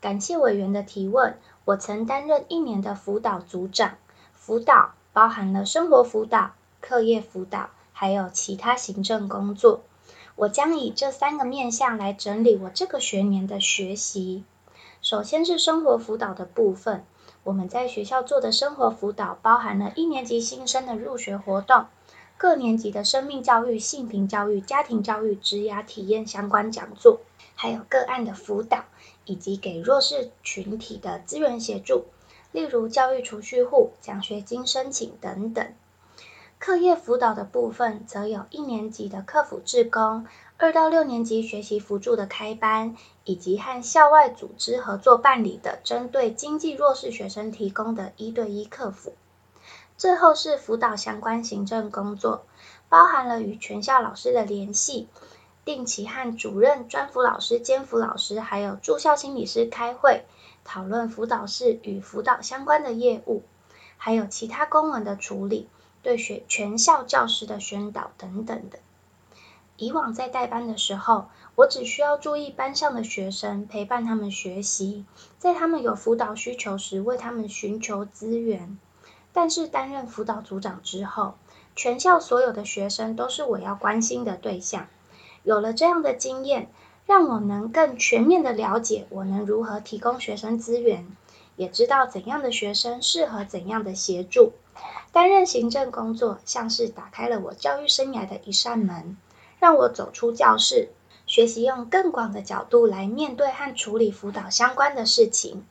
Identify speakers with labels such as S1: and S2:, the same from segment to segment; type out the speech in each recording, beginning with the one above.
S1: 感谢委员的提问。我曾担任一年的辅导组长，辅导包含了生活辅导、课业辅导，还有其他行政工作。我将以这三个面向来整理我这个学年的学习。首先是生活辅导的部分，我们在学校做的生活辅导包含了一年级新生的入学活动。各年级的生命教育、性平教育、家庭教育、职涯体验相关讲座，还有个案的辅导，以及给弱势群体的资源协助，例如教育储蓄户、奖学金申请等等。课业辅导的部分，则有一年级的课辅志工，二到六年级学习辅助的开班，以及和校外组织合作办理的针对经济弱势学生提供的一对一课辅。最后是辅导相关行政工作，包含了与全校老师的联系，定期和主任、专辅老师、兼辅老师，还有住校心理师开会，讨论辅导室与辅导相关的业务，还有其他公文的处理，对学全校教师的宣导等等的。以往在带班的时候，我只需要注意班上的学生，陪伴他们学习，在他们有辅导需求时，为他们寻求资源。但是担任辅导组长之后，全校所有的学生都是我要关心的对象。有了这样的经验，让我能更全面的了解我能如何提供学生资源，也知道怎样的学生适合怎样的协助。担任行政工作，像是打开了我教育生涯的一扇门，让我走出教室，学习用更广的角度来面对和处理辅导相关的事情。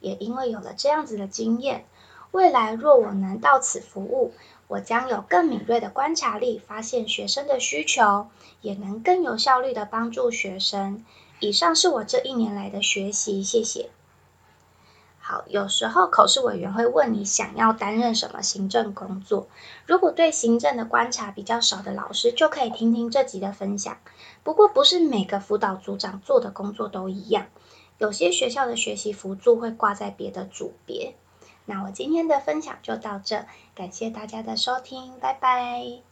S1: 也因为有了这样子的经验。未来若我能到此服务，我将有更敏锐的观察力，发现学生的需求，也能更有效率的帮助学生。以上是我这一年来的学习，谢谢。好，有时候考试委员会问你想要担任什么行政工作，如果对行政的观察比较少的老师，就可以听听这集的分享。不过，不是每个辅导组长做的工作都一样，有些学校的学习辅助会挂在别的组别。那我今天的分享就到这，感谢大家的收听，拜拜。